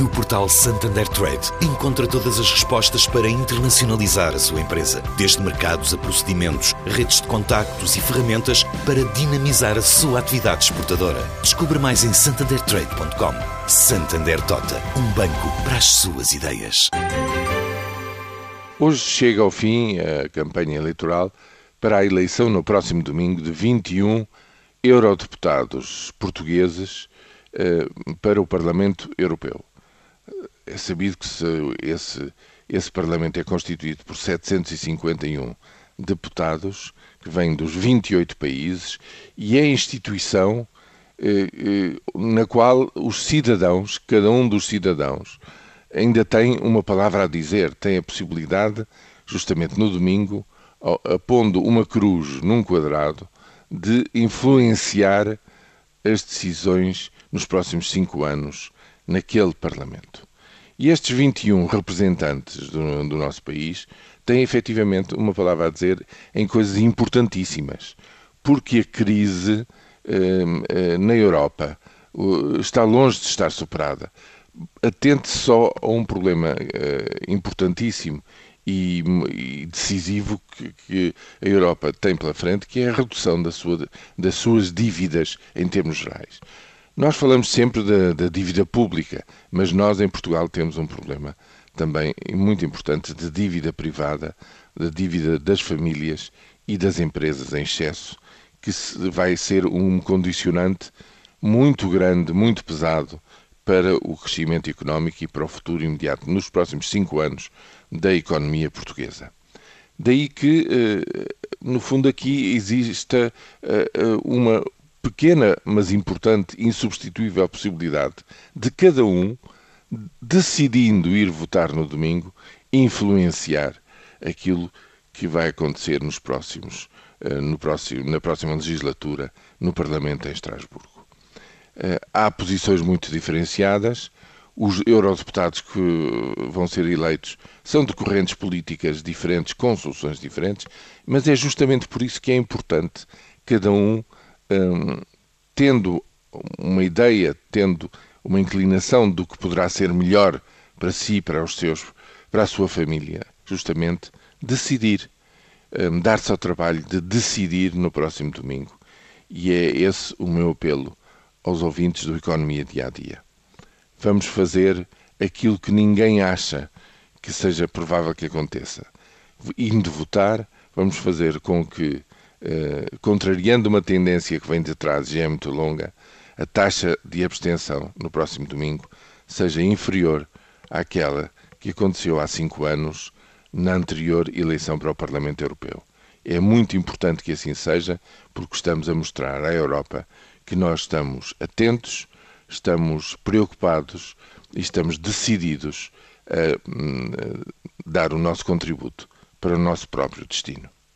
No portal Santander Trade, encontra todas as respostas para internacionalizar a sua empresa, desde mercados a procedimentos, redes de contactos e ferramentas para dinamizar a sua atividade exportadora. Descubra mais em santandertrade.com. Santander Tota, um banco para as suas ideias. Hoje chega ao fim a campanha eleitoral para a eleição no próximo domingo de 21 eurodeputados portugueses eh, para o Parlamento Europeu é sabido que esse, esse Parlamento é constituído por 751 deputados que vêm dos 28 países e é a instituição eh, eh, na qual os cidadãos, cada um dos cidadãos, ainda tem uma palavra a dizer, tem a possibilidade, justamente no domingo, pondo uma cruz num quadrado, de influenciar as decisões nos próximos cinco anos naquele Parlamento. E estes 21 representantes do, do nosso país têm efetivamente uma palavra a dizer em coisas importantíssimas, porque a crise eh, eh, na Europa está longe de estar superada. Atente só a um problema eh, importantíssimo e, e decisivo que, que, a Europa tem pela frente, que é a redução da sua, das suas dívidas em termos gerais. Nós falamos sempre da, da, dívida pública, mas nós em Portugal temos um problema também muito importante de dívida privada, da dívida das famílias e das empresas em excesso, que vai ser um condicionante muito grande, muito pesado para o crescimento económico e para o futuro imediato, nos próximos cinco anos, da economia portuguesa. Daí que, eh, no fundo, aqui exista eh, eh, uma pequena, mas importante, insubstituível possibilidade de cada um, decidindo ir votar no domingo, influenciar aquilo que vai acontecer nos próximos, eh, no próximo, na próxima legislatura no Parlamento em Estrasburgo. Eh, há posições muito diferenciadas. Os eurodeputados que vão ser eleitos são de correntes políticas diferentes, com soluções diferentes, mas é justamente por isso que é importante cada um um, tendo uma ideia, tendo uma inclinação do que poderá ser melhor para si, para os seus, para a sua família, justamente decidir, um, dar-se ao trabalho de decidir no próximo domingo. E é esse o meu apelo aos ouvintes do Economia Dia a Dia. Vamos fazer aquilo que ninguém acha que seja provável que aconteça. Indo votar, vamos fazer com que eh, contrariando uma tendência que vem de trás e é muito longa, a taxa de abstenção no próximo domingo seja inferior àquela que aconteceu há cinco anos na anterior eleição para o Parlamento Europeu. É muito importante que assim seja, porque estamos a mostrar à Europa que nós estamos atentos, estamos preocupados e estamos decididos a, a hum, dar o nosso contributo para o nosso próprio destino.